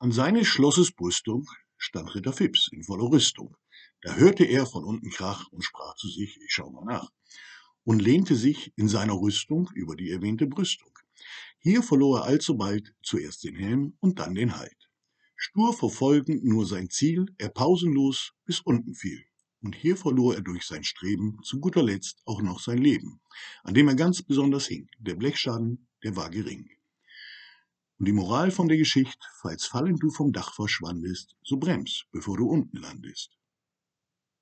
An seines Schlosses Brüstung stand Ritter Phipps in voller Rüstung. Da hörte er von unten Krach und sprach zu sich, ich schau mal nach, und lehnte sich in seiner Rüstung über die erwähnte Brüstung. Hier verlor er allzubald zuerst den Helm und dann den Halt. Stur verfolgend nur sein Ziel, er pausenlos bis unten fiel. Und hier verlor er durch sein Streben zu guter Letzt auch noch sein Leben, an dem er ganz besonders hing. Der Blechschaden, der war gering. Und die Moral von der Geschichte, falls fallend du vom Dach verschwandest, so brems, bevor du unten landest.